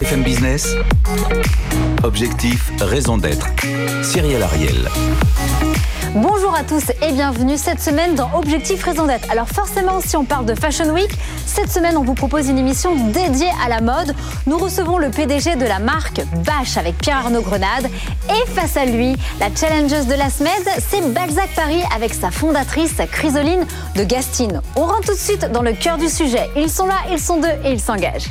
BFM Business, objectif, raison d'être. Cyril Ariel. Bonjour à tous et bienvenue cette semaine dans Objectif Raison d'être. Alors forcément, si on parle de Fashion Week, cette semaine on vous propose une émission dédiée à la mode. Nous recevons le PDG de la marque Bache avec Pierre-Arnaud Grenade et face à lui, la challengeuse de la semaine, c'est Balzac Paris avec sa fondatrice Chrysoline de Gastine. On rentre tout de suite dans le cœur du sujet. Ils sont là, ils sont deux et ils s'engagent.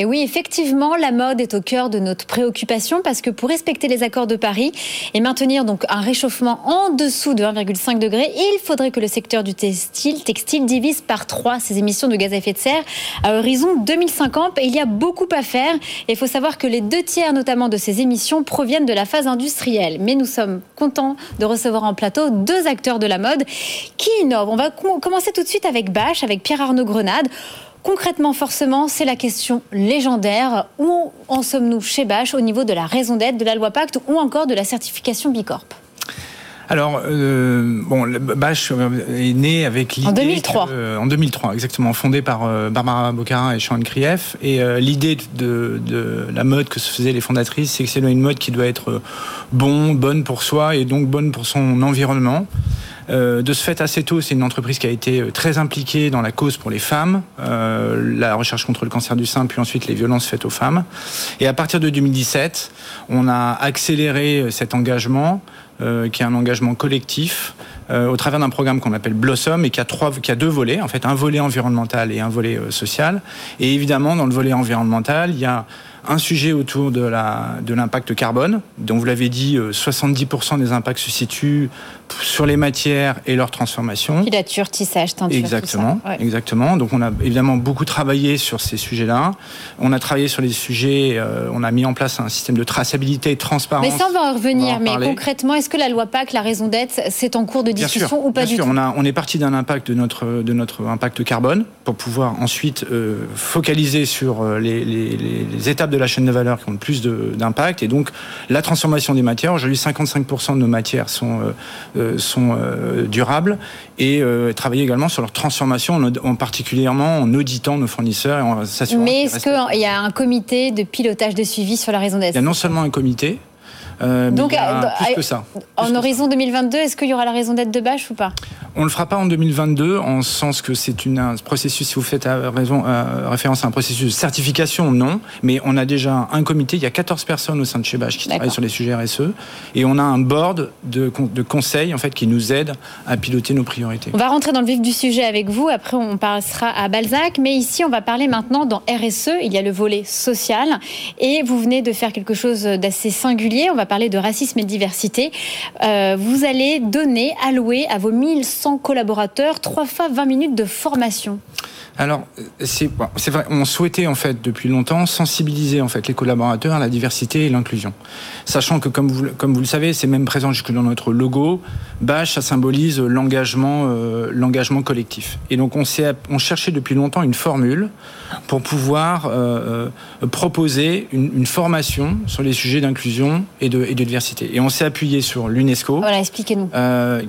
Et oui, effectivement, la mode est au cœur de notre préoccupation parce que pour respecter les accords de Paris et maintenir donc un réchauffement en dessous de 1,5 degré, il faudrait que le secteur du textile, textile divise par trois ses émissions de gaz à effet de serre à horizon 2050. Et il y a beaucoup à faire. Il faut savoir que les deux tiers notamment de ces émissions proviennent de la phase industrielle. Mais nous sommes contents de recevoir en plateau deux acteurs de la mode qui innovent. On va commencer tout de suite avec Bache, avec Pierre-Arnaud Grenade. Concrètement, forcément, c'est la question légendaire. Où en sommes-nous chez Bache au niveau de la raison d'être de la loi Pacte ou encore de la certification Bicorp? Alors, euh, bon, Bache est né avec l'idée... En 2003. en 2003, exactement, fondé par euh, Barbara Bocarin et Sean Krief. Et euh, l'idée de, de, la mode que se faisaient les fondatrices, c'est que c'est une mode qui doit être bon, bonne pour soi et donc bonne pour son environnement. Euh, de ce fait, assez tôt, c'est une entreprise qui a été euh, très impliquée dans la cause pour les femmes, euh, la recherche contre le cancer du sein, puis ensuite les violences faites aux femmes. Et à partir de 2017, on a accéléré cet engagement, qui est un engagement collectif, au travers d'un programme qu'on appelle Blossom et qui a, trois, qui a deux volets, en fait, un volet environnemental et un volet social. Et évidemment, dans le volet environnemental, il y a un sujet autour de l'impact de carbone, dont vous l'avez dit, 70% des impacts se situent sur les matières et leur transformation. Filature, tissage, teinture. Exactement, exactement. Donc on a évidemment beaucoup travaillé sur ces sujets-là. On a travaillé sur les sujets, euh, on a mis en place un système de traçabilité et de transparence. Mais ça, on va en revenir. mais concrètement, est-ce que la loi PAC, la raison d'être, c'est en cours de discussion ou pas du tout on, a, on est parti d'un impact de notre, de notre impact carbone pour pouvoir ensuite euh, focaliser sur euh, les, les, les, étapes de la chaîne de valeur qui ont le plus d'impact. Et donc la transformation des matières. Aujourd'hui, 55% de nos matières sont euh, sont euh, durables et euh, travailler également sur leur transformation, en, particulièrement en auditant nos fournisseurs et en s'assurant. Mais est-ce qu'il y a un comité de pilotage de suivi sur la raison d'être Il y a non seulement un comité, euh, Donc, plus que ça. en horizon 2022, est-ce qu'il y aura la raison d'être de Bâche ou pas? On ne le fera pas en 2022, en sens que c'est un processus, si vous faites raison, référence à un processus de certification, non. Mais on a déjà un comité, il y a 14 personnes au sein de chez Bâche qui travaillent sur les sujets RSE. Et on a un board de, de conseils en fait, qui nous aide à piloter nos priorités. On va rentrer dans le vif du sujet avec vous, après on passera à Balzac. Mais ici, on va parler maintenant dans RSE, il y a le volet social. Et vous venez de faire quelque chose d'assez singulier. On va parler de racisme et de diversité. Euh, vous allez donner, allouer à vos 1100 collaborateurs trois fois 20 minutes de formation. Alors, c'est vrai, on souhaitait en fait depuis longtemps sensibiliser en fait les collaborateurs à la diversité et l'inclusion. Sachant que comme vous, comme vous le savez, c'est même présent jusque dans notre logo, BASH, ça symbolise l'engagement euh, l'engagement collectif. Et donc on, on cherchait depuis longtemps une formule pour pouvoir euh, euh, proposer une, formation sur les sujets d'inclusion et de, et de diversité. Et on s'est appuyé sur l'UNESCO, voilà, expliquez-nous,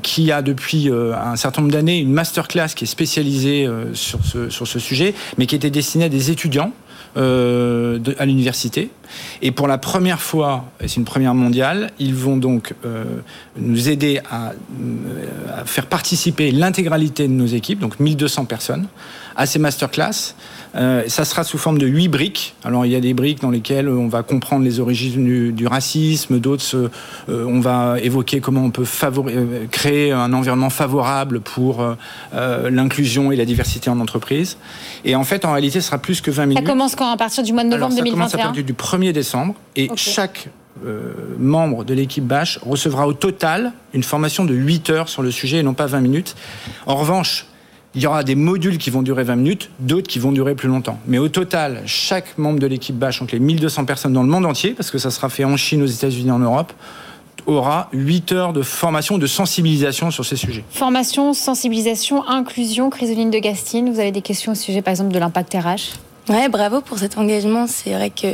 qui a depuis un certain nombre d'années une masterclass qui est spécialisée sur ce, sur ce sujet, mais qui était destinée à des étudiants euh, à l'université. Et pour la première fois, et c'est une première mondiale, ils vont donc euh, nous aider à, euh, à faire participer l'intégralité de nos équipes, donc 1200 personnes, à ces masterclass. Euh, ça sera sous forme de huit briques. Alors il y a des briques dans lesquelles on va comprendre les origines du, racisme, d'autres euh, on va évoquer comment on peut créer un environnement favorable pour l'inclusion et la diversité en entreprise. Et en fait, en réalité, ce sera plus que 20 minutes. Ça commence quand À partir du mois de novembre Alors, ça 2021 commence à partir du 1er décembre et chaque membre de l'équipe Bash recevra au total une formation de 8 heures sur le sujet et non pas 20 minutes. En revanche, il y aura des modules qui vont durer 20 minutes, d'autres qui vont durer plus longtemps. Mais au total, chaque membre de l'équipe Bash, donc les 1200 personnes dans le monde entier, parce que ça sera fait en Chine, aux États-Unis, en Europe, aura 8 heures de formation, de sensibilisation sur ces sujets. Formation, sensibilisation, inclusion, Chrysoline de Gastine, vous avez des questions au sujet par exemple de l'impact RH Ouais, bravo pour cet engagement. C'est vrai que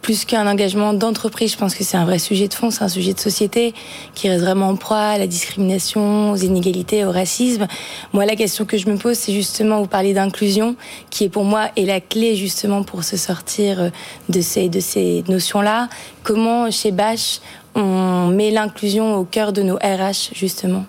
plus qu'un engagement d'entreprise, je pense que c'est un vrai sujet de fond, c'est un sujet de société qui reste vraiment en proie à la discrimination, aux inégalités, au racisme. Moi, la question que je me pose, c'est justement, vous parlez d'inclusion, qui est pour moi est la clé justement pour se sortir de ces, de ces notions-là. Comment, chez Bash, on met l'inclusion au cœur de nos RH, justement?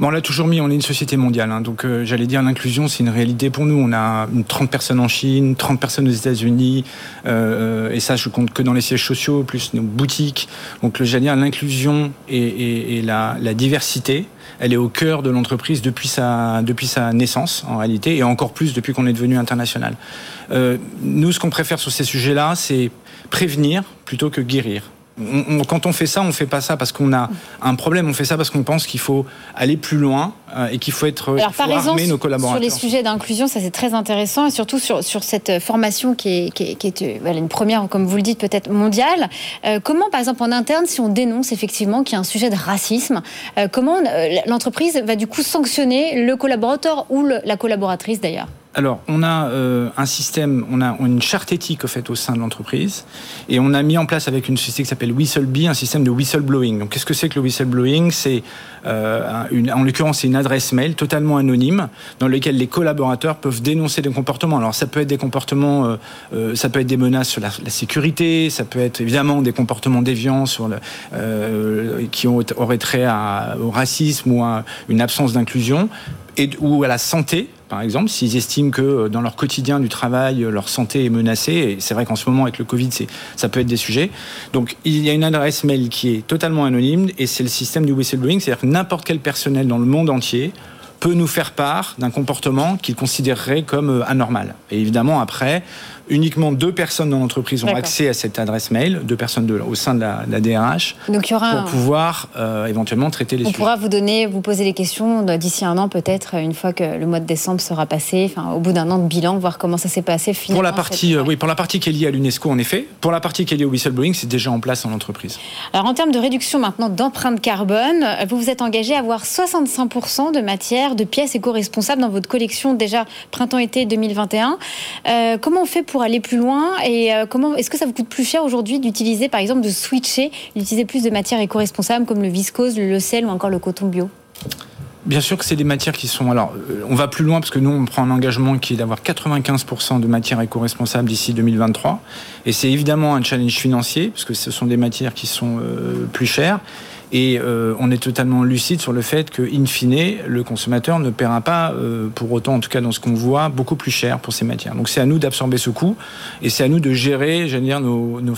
Bon, on l'a toujours mis, on est une société mondiale, hein, donc euh, j'allais dire l'inclusion, c'est une réalité pour nous. On a 30 personnes en Chine, 30 personnes aux États-Unis, euh, et ça, je compte que dans les sièges sociaux, plus nos boutiques. Donc, j'allais dire l'inclusion et, la, diversité, elle est au cœur de l'entreprise depuis sa, depuis sa naissance, en réalité, et encore plus depuis qu'on est devenu international. Euh, nous, ce qu'on préfère sur ces sujets-là, c'est prévenir plutôt que guérir quand on fait ça, on fait pas ça parce qu'on a un problème, on fait ça parce qu'on pense qu'il faut aller plus loin euh, et qu'il faut être Alors, faut armer nos collaborateurs. Sur les sujets d'inclusion, ça c'est très intéressant et surtout sur, sur cette formation qui est, qui est, euh, une première, comme vous le dites, peut-être mondiale. Euh, comment, par exemple, en interne, si on dénonce effectivement qu'il y a un sujet de racisme, comment l'entreprise va du coup sanctionner le collaborateur ou la collaboratrice d'ailleurs? Alors, on a euh, un système, on a une charte éthique au fait au sein de l'entreprise, et on a mis en place avec une société qui s'appelle Whistlebee un système de whistleblowing. Donc, qu'est-ce que c'est que le whistleblowing? C'est, euh, en l'occurrence, c'est une adresse mail totalement anonyme dans laquelle les collaborateurs peuvent dénoncer des comportements. Alors, ça peut être des comportements, euh, ça peut être des menaces sur la, sécurité, ça peut être évidemment des comportements déviants sur le, qui ont, auraient trait au racisme ou à une absence d'inclusion, et, ou à la santé par exemple, s'ils estiment que euh, dans leur quotidien du travail, euh, leur santé est menacée, et c'est vrai qu'en ce moment avec le Covid, ça peut être des sujets. Donc il y a une adresse mail qui est totalement anonyme, et c'est le système du whistleblowing, c'est-à-dire que n'importe quel personnel dans le monde entier peut nous faire part d'un comportement qu'il considérerait comme euh, anormal. Et évidemment, après, uniquement deux personnes dans l'entreprise ont accès à cette adresse mail, deux personnes de, au sein de la, DRH, Donc, il y aura pour pouvoir euh, éventuellement traiter les on sujets. Pourra vous donner, vous poser des questions d'ici un an peut-être, une fois que le mois de décembre sera passé, enfin, au bout d'un an de bilan, voir comment ça s'est passé finalement. Pour la partie, euh, oui, pour la partie qui est liée à l'UNESCO, en effet. Pour la partie qui est liée au whistleblowing, c'est déjà en place dans l'entreprise. Alors en termes de réduction maintenant d'empreinte carbone, vous vous êtes engagé à avoir 65% de matière, de pièces éco-responsables dans votre collection déjà printemps-été 2021. Euh, comment on fait pour aller plus loin Et euh, comment est-ce que ça vous coûte plus cher aujourd'hui d'utiliser, par exemple, de switcher, d'utiliser plus de matières éco-responsables comme le viscose, le sel ou encore le coton bio? Bien sûr que c'est des matières qui sont. Alors, euh, on va plus loin parce que nous, on prend un engagement qui est d'avoir 95% de matières éco-responsables d'ici 2023. Et c'est évidemment un challenge financier parce que ce sont des matières qui sont euh, plus chères. Et euh, on est totalement lucide sur le fait que, in fine, le consommateur ne paiera pas, euh, pour autant, en tout cas dans ce qu'on voit, beaucoup plus cher pour ces matières. Donc c'est à nous d'absorber ce coût et c'est à nous de gérer, j'allais dire, nos, nos,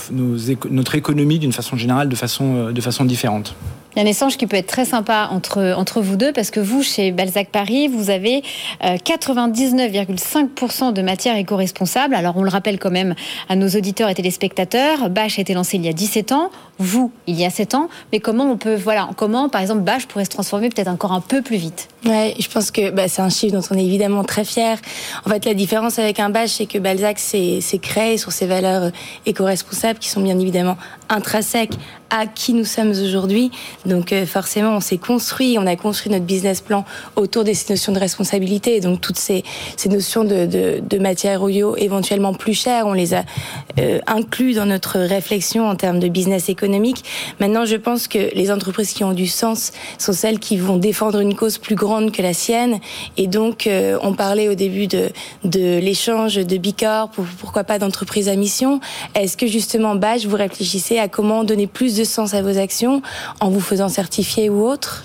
notre économie d'une façon générale, de façon, euh, de façon différente. Il y a un échange qui peut être très sympa entre, vous deux parce que vous, chez Balzac Paris, vous avez 99,5% de matières éco-responsables. Alors on le rappelle quand même à nos auditeurs et téléspectateurs, Bâche a été lancé il y a 17 ans, vous, il y a 7 ans, mais comment on voilà, comment, par exemple, Bâche pourrait se transformer peut-être encore un peu plus vite? Ouais, je pense que bah, c'est un chiffre dont on est évidemment très fier. En fait, la différence avec un Bâche, c'est que Balzac s'est créé sur ses valeurs euh, éco-responsables qui sont bien évidemment intrinsèques à qui nous sommes aujourd'hui. Donc euh, forcément, on s'est construit, on a construit notre business plan autour de ces notions de responsabilité. Donc toutes ces, ces notions de, de, de matières éventuellement plus chères, on les a euh, inclus dans notre réflexion en termes de business économique. Maintenant, je pense que les entreprises qui ont du sens sont celles qui vont défendre une cause plus grande que la sienne. Et donc, euh, on parlait au début de, de l'échange de Bicorp, pourquoi pas d'entreprise à mission. Est-ce que justement, Badge, vous réfléchissez à comment donner plus de sens à vos actions en vous faisant certifier ou autre?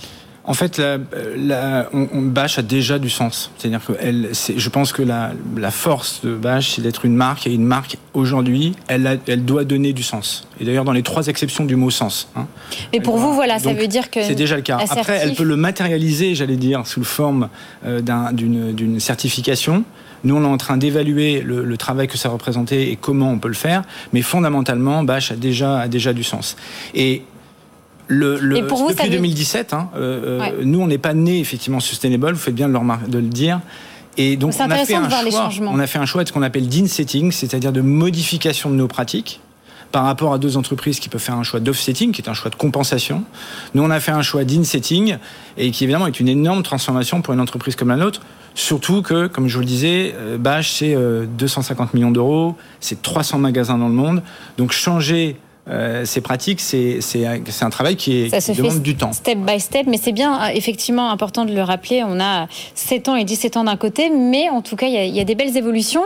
En fait, la, la, on, Bash a déjà du sens. C'est-à-dire que elle, je pense que la, la force de Bash, c'est d'être une marque. Et une marque, aujourd'hui, elle, elle doit donner du sens. Et d'ailleurs, dans les trois exceptions du mot sens. Hein. Mais pour vous, voilà, ça veut dire que. C'est déjà le cas. Après, elle peut le matérialiser, j'allais dire, sous forme euh, d'une certification. Nous, on est en train d'évaluer le, le, travail que ça représentait et comment on peut le faire. Mais fondamentalement, Bash a déjà, a déjà du sens. Et le, le, depuis 2017, hein, euh, euh, nous, on n'est pas né effectivement sustainable. Vous faites bien de le, de le dire. Et donc, on a, fait un choix, on a fait un choix de ce qu'on appelle d'in-setting, c'est-à-dire de modification de nos pratiques par rapport à deux entreprises qui peuvent faire un choix d'offsetting, qui est un choix de compensation. Nous, on a fait un choix d'insetting, et qui évidemment est une énorme transformation pour une entreprise comme la nôtre. Surtout que, comme je vous le disais, euh, Bash, c'est 250 millions d'euros, c'est 300 magasins dans le monde. Donc changer euh, ces pratiques, c'est un travail qui, est, Ça demande du temps. Step by step, mais c'est bien euh, effectivement important de le rappeler. On a 7 ans et 17 ans d'un côté, mais en tout cas, il y, y, a des belles évolutions.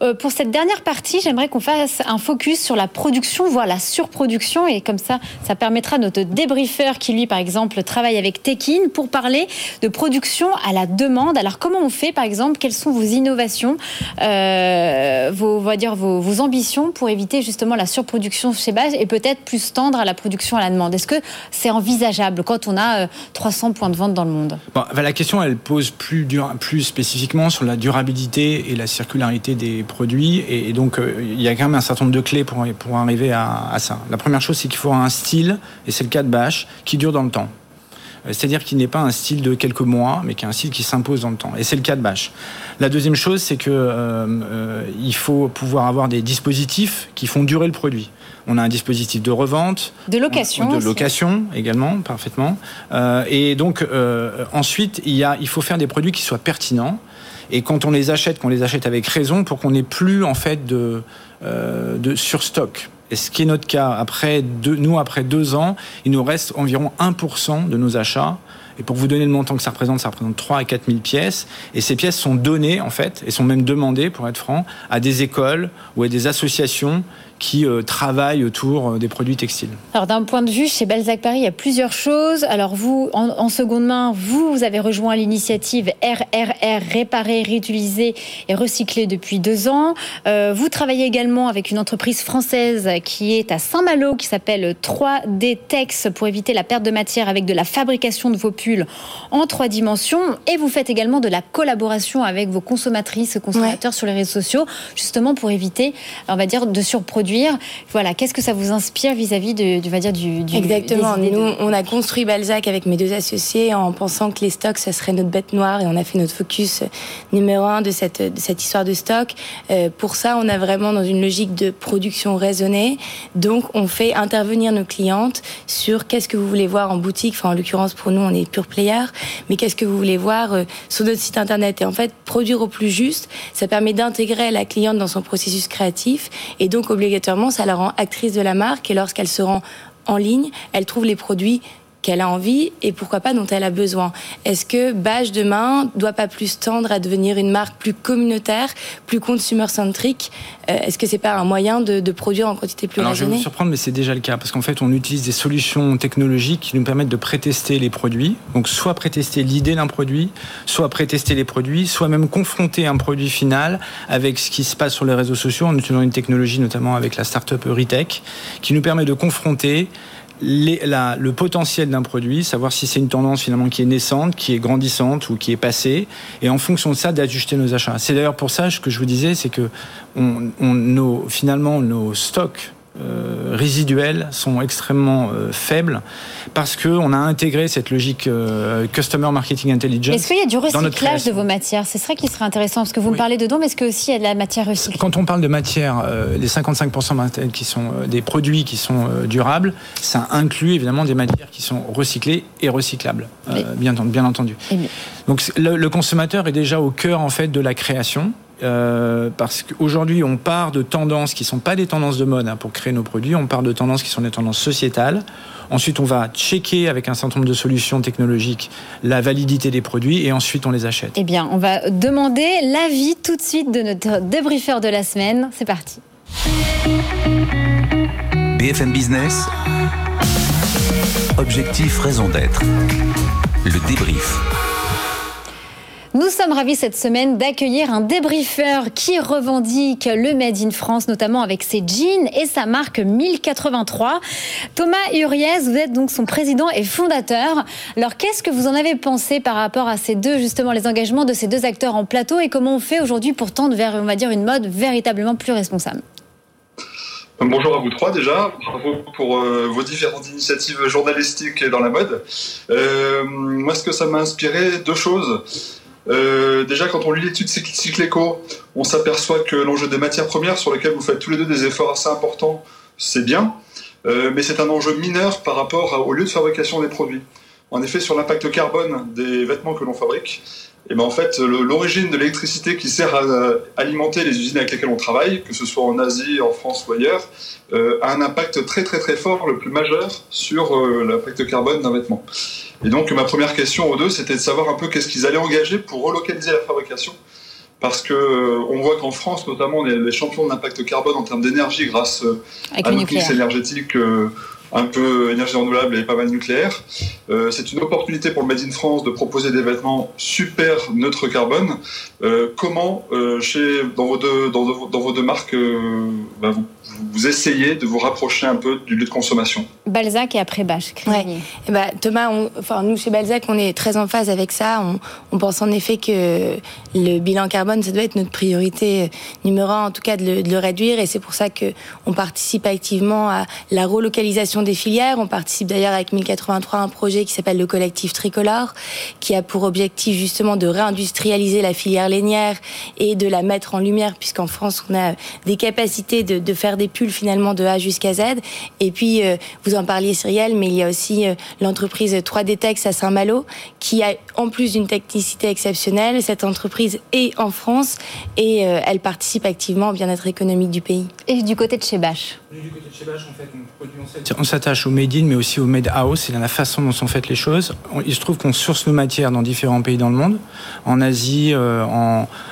Euh, pour cette dernière partie, j'aimerais qu'on fasse un focus sur la production, voire la surproduction. Et comme ça, ça permettra à notre débriefeur qui, lui, par exemple, travaille avec Tekin pour parler de production à la demande. Alors, comment on fait, par exemple Quelles sont vos innovations, euh, vos, dire, vos, ambitions pour éviter justement la surproduction chez Base et peut-être plus tendre à la production à la demande? Est-ce que c'est envisageable quand on a 300 euh, points de vente dans le monde? La question, elle pose plus, plus spécifiquement sur la durabilité et la circularité des produits. Et, donc, euh, il y a quand même un certain nombre de clés pour, pour arriver à, à ça. La première chose, c'est qu'il faut un style, et c'est le cas de Bash, qui dure dans le temps. Euh, c'est-à-dire qu'il n'est pas un style de quelques mois, mais qui est un style qui s'impose dans le temps. Et c'est le cas de Bash. La deuxième chose, c'est que euh, euh, il faut pouvoir avoir des dispositifs qui font durer le produit. On a un dispositif de revente, de location, de location également, parfaitement. Euh, et donc ensuite, il, y a, il faut faire des produits qui soient pertinents. Et quand on les achète, qu'on les achète avec raison, pour qu'on n'ait plus en fait de, euh, de surstock. Et ce qui est notre cas, après deux, nous, après deux ans, il nous reste environ 1% de nos achats. Et pour vous donner le montant que ça représente, ça représente 3 à 4 000 pièces. Et ces pièces sont données, en fait, et sont même demandées, pour être franc, à des écoles ou à des associations qui euh, travaillent autour euh, des produits textiles. Alors d'un point de vue, chez Balzac Paris, il y a plusieurs choses. Alors vous, en, en seconde main, vous, vous avez rejoint l'initiative RRR, réparer, réutiliser et recycler depuis deux ans. Euh, vous travaillez également avec une entreprise française qui est à Saint-Malo, qui s'appelle 3D Tex, pour éviter la perte de matière avec de la fabrication de vos pulls en trois dimensions. Et vous faites également de la collaboration avec vos consommatrices, consommateurs ouais. sur les réseaux sociaux, justement pour éviter, on va dire, de surproduire voilà, qu'est-ce que ça vous inspire vis-à-vis -vis de, va dire, du, du Exactement. Nous, on a construit Balzac avec mes deux associés en pensant que les stocks, ça serait notre bête noire et on a fait notre focus numéro un de cette, de cette histoire de stock. Euh, pour ça, on a vraiment dans une logique de production raisonnée. Donc, on fait intervenir nos clientes sur qu'est-ce que vous voulez voir en boutique. Enfin, en l'occurrence, pour nous, on est pure player. Mais qu'est-ce que vous voulez voir euh, sur notre site internet? Et en fait, produire au plus juste, ça permet d'intégrer la cliente dans son processus créatif et donc obligatoirement ça la rend actrice de la marque et lorsqu'elle se rend en ligne, elle trouve les produits qu'elle a envie et pourquoi pas dont elle a besoin. Est-ce que Bâche demain doit pas plus tendre à devenir une marque plus communautaire, plus consumer-centrique? Euh, Est-ce que c'est pas un moyen de, de, produire en quantité plus Alors, raisonnée Je vais vous surprendre, mais c'est déjà le cas parce qu'en fait, on utilise des solutions technologiques qui nous permettent de prétester les produits. Donc, soit prétester l'idée d'un produit, soit prétester les produits, soit même confronter un produit final avec ce qui se passe sur les réseaux sociaux en utilisant une technologie, notamment avec la startup Retech, qui nous permet de confronter le potentiel d'un produit, savoir si c'est une tendance finalement qui est naissante, qui est grandissante ou qui est passée, et en fonction de ça d'ajuster nos achats. C'est d'ailleurs pour ça que je vous disais, c'est que on, on, nos, finalement nos stocks euh, résiduels sont extrêmement euh, faibles parce qu'on a intégré cette logique euh, Customer Marketing Intelligence. Est-ce qu'il y a du recyclage de vos matières? C'est ça qui serait intéressant parce que vous oui. me parlez de dons, mais est-ce qu'il y a de la matière recyclée? Quand on parle de matière, euh, les 55% qui sont des produits qui sont durables, ça inclut évidemment des matières qui sont recyclées et recyclables, oui. bien, bien, entendu. Donc le, le consommateur est déjà au cœur en fait de la création. Euh, parce qu'aujourd'hui, on part de tendances qui ne sont pas des tendances de mode hein, pour créer nos produits, on part de tendances qui sont des tendances sociétales. Ensuite, on va checker avec un certain nombre de solutions technologiques la validité des produits et ensuite on les achète. Eh bien, on va demander l'avis tout de suite de notre débriefeur de la semaine. C'est parti. BFM Business. Objectif, raison d'être. Le débrief. Nous sommes ravis cette semaine d'accueillir un débriefeur qui revendique le Made in France, notamment avec ses jeans et sa marque 1083. Thomas Uriez, vous êtes donc son président et fondateur. Alors, qu'est-ce que vous en avez pensé par rapport à ces deux, justement, les engagements de ces deux acteurs en plateau et comment on fait aujourd'hui pour tendre vers, on va dire, une mode véritablement plus responsable? Bonjour à vous trois déjà, bravo pour euh, vos différentes initiatives journalistiques dans la mode. Euh, moi, ce que ça m'a inspiré, deux choses. Euh, déjà, quand on lit l'étude Cycle Eco, on s'aperçoit que l'enjeu des matières premières, sur lesquelles vous faites tous les deux des efforts assez importants, c'est bien, mais c'est un enjeu mineur par rapport au lieu de fabrication des produits. En effet, sur l'impact carbone des vêtements que l'on fabrique, et ben en fait, l'origine de l'électricité qui sert à alimenter les usines avec lesquelles on travaille, que ce soit en Asie, en France ou ailleurs, euh, a un impact très très très fort, le plus majeur, sur euh, l'impact carbone d'un vêtement. Et donc ma première question aux deux, c'était de savoir un peu qu'est-ce qu'ils allaient engager pour relocaliser la fabrication. Parce que euh, on voit qu'en France, notamment, on est les champions de l'impact carbone en termes d'énergie grâce à nos mix énergétique un peu énergie renouvelable et pas mal nucléaire. Euh, c'est une opportunité pour le Made in France de proposer des vêtements super neutres carbone. Euh, comment, euh, chez, dans, vos deux, dans, dans vos deux marques, bah, vous, vous, essayez de vous rapprocher un peu du lieu de consommation? Balzac et après Bâche. Ouais. Et eh bah, Thomas, enfin, nous chez Balzac, on est très en phase avec ça. On, on, pense en effet que le bilan carbone, ça doit être notre priorité numéro un, en tout cas de le, de le réduire. Et c'est pour ça qu'on participe activement à la relocalisation des filières. On participe d'ailleurs avec 1083 à un projet qui s'appelle le collectif Tricolore, qui a pour objectif justement de réindustrialiser la filière lainière et de la mettre en lumière, puisqu'en France, on a des capacités de, de, faire des pulls finalement de A jusqu'à Z. Et puis, euh, vous en parliez, Cyrielle, mais il y a aussi euh, l'entreprise 3D Tex à Saint-Malo, qui a en plus d'une technicité exceptionnelle, cette entreprise est en France et euh, elle participe activement au bien-être économique du pays. Et du côté de chez Bach Du côté de chez Bach, en fait, on produit on s'attache au made in, mais aussi au made house, c'est la façon dont sont faites les choses. Il se trouve qu'on source nos matières dans différents pays dans le monde, en Asie, euh,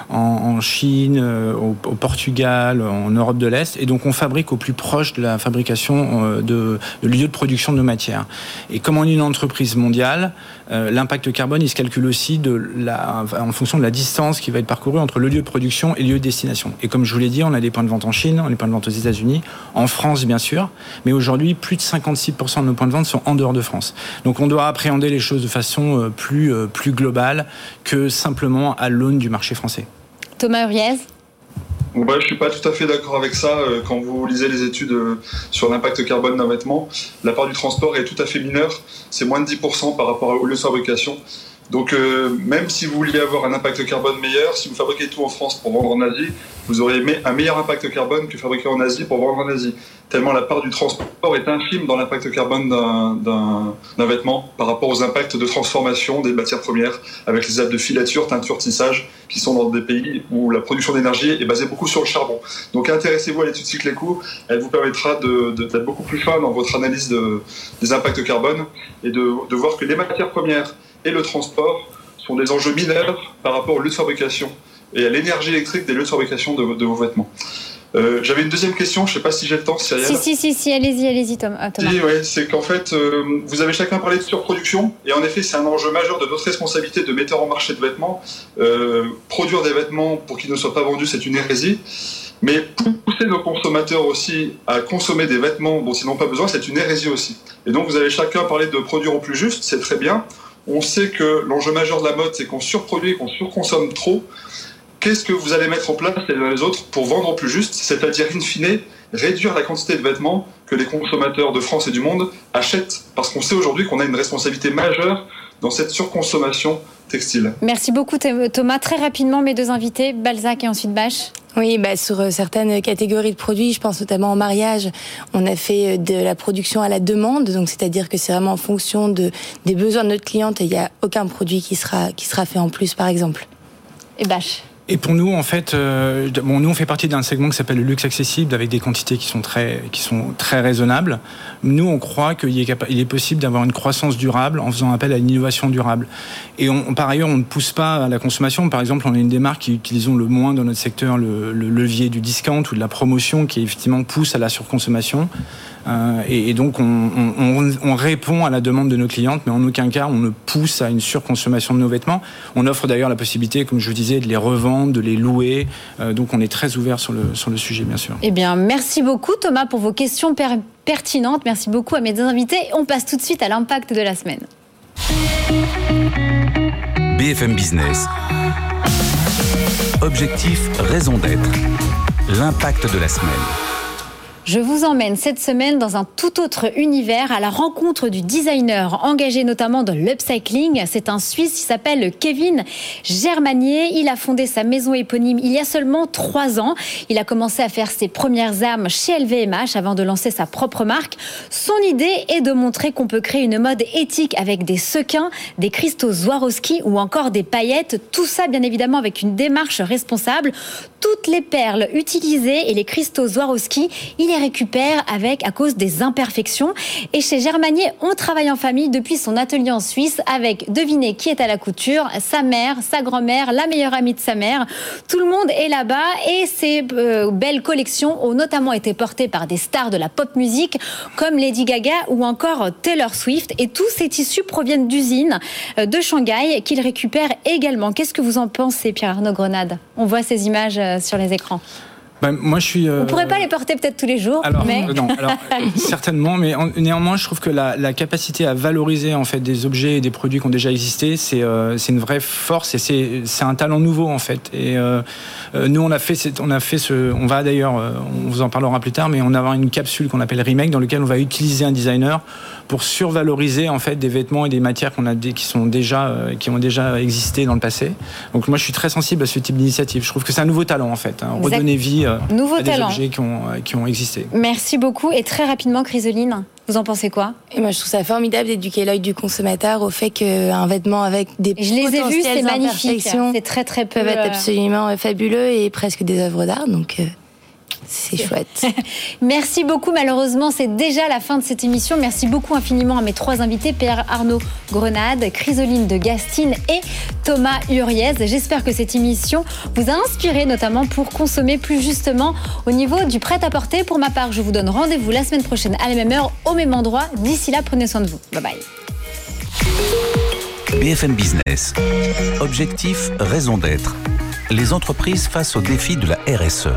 en, Chine, euh, au, Portugal, en Europe de l'Est, et donc on fabrique au plus proche de la fabrication euh, de, de lieu de production de nos matières. Et comme on est une entreprise mondiale, l'impact carbone, il se calcule aussi en fonction de la distance qui va être parcourue entre le lieu de production et le lieu de destination. Et comme je vous l'ai dit, on a des points de vente en Chine, on a des points de vente aux États-Unis, en France bien sûr, mais aujourd'hui plus de 56% de nos points de vente sont en dehors de France. Donc on doit appréhender les choses de façon euh, plus, euh, plus globale que simplement à l'aune du marché français. Thomas Uriez Ouais, je suis pas tout à fait d'accord avec ça. Euh, quand vous lisez les études sur l'impact carbone d'un vêtement, la part du transport est tout à fait mineure. C'est moins de 10% par rapport au lieu de fabrication. Donc même si vous vouliez avoir un impact carbone meilleur, si vous fabriquez tout en France pour vendre en Asie, vous aurez un meilleur impact carbone que fabriquer en Asie pour vendre en Asie tellement la part du transport est infime dans l'impact carbone d'un vêtement par rapport aux impacts de transformation des matières premières, avec les étapes de filature, teinture, tissage, qui sont dans des pays où la production d'énergie est basée beaucoup sur le charbon. Donc intéressez-vous à l'étude cycle éco, elle vous permettra d'être beaucoup plus fin dans votre analyse de, des impacts carbone et de, de voir que les matières premières et le transport sont des enjeux mineurs par rapport au lieu de fabrication et à l'énergie électrique des lieux de fabrication de, de vos vêtements. Euh, j'avais une deuxième question, je ne sais pas si j'ai le temps, Cyril. Si, si, si, si allez-y, allez-y, ah, Thomas. ouais, c'est qu'en fait, euh, vous avez chacun parlé de surproduction, et en effet, c'est un enjeu majeur de notre responsabilité de metteur en marché de vêtements. Euh, produire des vêtements pour qu'ils ne soient pas vendus, c'est une hérésie. Mais pousser nos consommateurs aussi à consommer des vêtements dont ils n'ont pas besoin, c'est une hérésie aussi. Et donc, vous avez chacun parlé de produire au plus juste, c'est très bien. On sait que l'enjeu majeur de la mode, c'est qu'on surproduit, qu'on surconsomme trop. Qu'est-ce que vous allez mettre en place les uns les autres pour vendre plus juste, c'est-à-dire in fine réduire la quantité de vêtements que les consommateurs de France et du monde achètent, parce qu'on sait aujourd'hui qu'on a une responsabilité majeure dans cette surconsommation textile. Merci beaucoup Thomas. Très rapidement, mes deux invités, Balzac et ensuite Bach. Oui, bah, sur euh, certaines catégories de produits, je pense notamment au mariage, on a fait euh, de la production à la demande, donc c'est-à-dire que c'est vraiment en fonction de, des besoins de notre cliente et il n'y a aucun produit qui sera, qui sera fait en plus, par exemple. Et Bach et pour nous, en fait, euh, bon, nous on fait partie d'un segment qui s'appelle le luxe accessible, avec des quantités qui sont très, qui sont très raisonnables. Nous, on croit qu'il est, possible d'avoir une croissance durable en faisant appel à une innovation durable. Et on, par ailleurs, on ne pousse pas à la consommation. Par exemple, on est une des marques qui utilisons le moins dans notre secteur le, le levier du discount ou de la promotion, qui effectivement pousse à la surconsommation. Euh, et, donc, on, répond à la demande de nos clientes, mais en aucun cas, on ne pousse à une surconsommation de nos vêtements. On offre d'ailleurs la possibilité, comme je vous disais, de les revendre, de les louer. Euh, donc, on est très ouvert sur le, sur le sujet, bien sûr. Eh bien, merci beaucoup, Thomas, pour vos questions pertinentes. Merci beaucoup à mes deux invités. On passe tout de suite à l'impact de la semaine. BFM Business. Objectif, raison d'être. L'impact de la semaine. Je vous emmène cette semaine dans un tout autre univers à la rencontre du designer engagé notamment dans l'upcycling. C'est un Suisse, il s'appelle Kevin Germanier. Il a fondé sa maison éponyme il y a seulement trois ans. Il a commencé à faire ses premières armes chez LVMH avant de lancer sa propre marque. Son idée est de montrer qu'on peut créer une mode éthique avec des sequins, des cristaux Swarovski ou encore des paillettes. Tout ça bien évidemment avec une démarche responsable. Toutes les perles utilisées et les cristaux Swarovski, il récupère avec à cause des imperfections. Et chez Germanier, on travaille en famille depuis son atelier en Suisse avec, devinez qui est à la couture, sa mère, sa grand-mère, la meilleure amie de sa mère. Tout le monde est là-bas et ces euh, belles collections ont notamment été portées par des stars de la pop musique comme Lady Gaga ou encore Taylor Swift. Et tous ces tissus proviennent d'usines euh, de Shanghai qu'il récupère également. Qu'est-ce que vous en pensez, Pierre-Arnaud Grenade? On voit ces images euh, sur les écrans. Ben, moi, je suis. On pourrait pas les porter peut-être tous les jours, alors, mais non, alors, certainement, mais en- néanmoins, je trouve que la, la capacité à valoriser en fait des objets et des produits qui ont déjà existé, c'est euh, une vraie force et c'est un talent nouveau en fait. Et euh, euh, nous, on a fait, on a fait ce, on va d'ailleurs, euh, on vous en parlera plus tard, mais on va avoir une capsule qu'on appelle remake dans lequel on va utiliser un designer pour survaloriser en fait des vêtements et des matières qu'on a dé- qui sont déjà euh, qui ont déjà existé dans le passé. Donc moi, je suis très sensible à ce type d'initiative. Je trouve que c'est un nouveau talent en fait, hein, redonner vie euh, Nouveau à des talent. objets qui ont euh, qui ont existé. merci beaucoup. Et très rapidement, Chrysoline, vous en pensez quoi? Et moi, je trouve ça formidable d'éduquer l'œil du consommateur au fait qu'un vêtement avec des Je les ai vus, potentielles c'est magnifique. imperfections C'est très très peu. peuvent être absolument fabuleux et presque des œuvres d'art. Donc, euh, c'est chouette. Merci beaucoup. Malheureusement, c'est déjà la fin de cette émission. Merci beaucoup infiniment à mes trois invités, Pierre Arnaud Grenade, Chrysoline de Gastine et Thomas Uriez. J'espère que cette émission vous a inspiré, notamment pour consommer plus justement au niveau du prêt-à-porter. Pour ma part, je vous donne rendez-vous la semaine prochaine à la même heure, au même endroit. D'ici là, prenez soin de vous. Bye bye. BFM Business. Objectif, raison d'être. Les entreprises face au défi de la RSE.